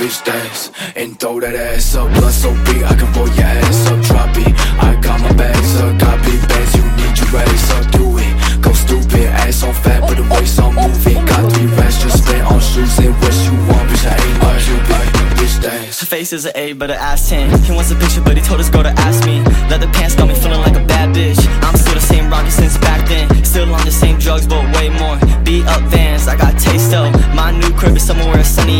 bitch dance and throw that ass up. Blood so big, I can roll your ass up. Drop it, I got my bags up. Big bags, you need your raise up. Do it, go stupid. Ass on fat, but the waist on moving. Got three racks just spent on shoes and what you want, bitch. I ain't no Cupid. Bitch dance. Her face is an A, but her ass 10. He wants a picture, but he told his girl to ask me. Leather pants got me feeling like a bad bitch. I'm still the same rocket since back then. Still on the same drugs, but way more. Beat up vans, I got taste though. My new crib is somewhere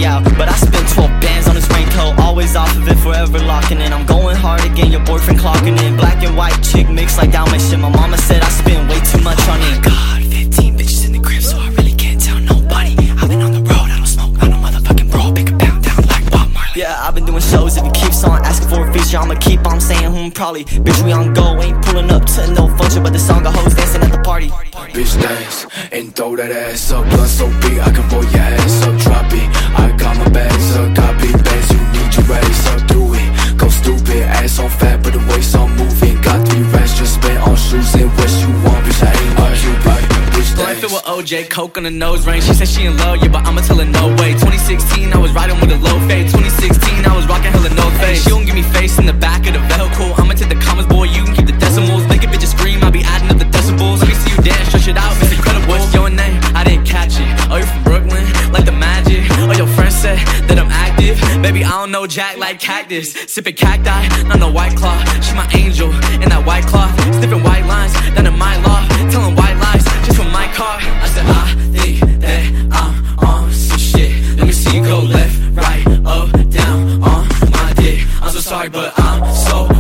where out. But I spent 12 bands on this raincoat. Always off of it, forever locking in. I'm going hard again, your boyfriend clocking in. Black and white chick mixed like Dalmatian. My mama said I spend way too much on it. God, 15 bitches in the crib, so I really can't tell nobody. I've been on the road, I don't smoke, I don't motherfucking roll. Pick a pound down like Bob Marley. Yeah, I've been doing shows. If it keeps on asking for a feature, I'ma keep on saying hmm, probably. Bitch, we on go, ain't pulling up to no function, but the song got hoes dancing at the party. Bitch dance and throw that ass up. Blood so big, I can roll OJ, coke on the nose ring. She said she in love, yeah, but I'ma tell her no way. 2016, I was riding with a low fade. 2016, I was rocking hella no face. She don't give me face in the back of the vehicle. I'ma take the commas, boy, you can keep the decimals. Make a bitch scream, I'll be adding up the decibels. Let me see you dance, stretch it out, it's incredible. What's your name? I didn't catch it. Oh, you from Brooklyn, like the magic. Oh, your friend said that I'm active. Baby, I don't know Jack like cactus. Sipping cacti, not no white claw. She my angel and white sorry, but I'm so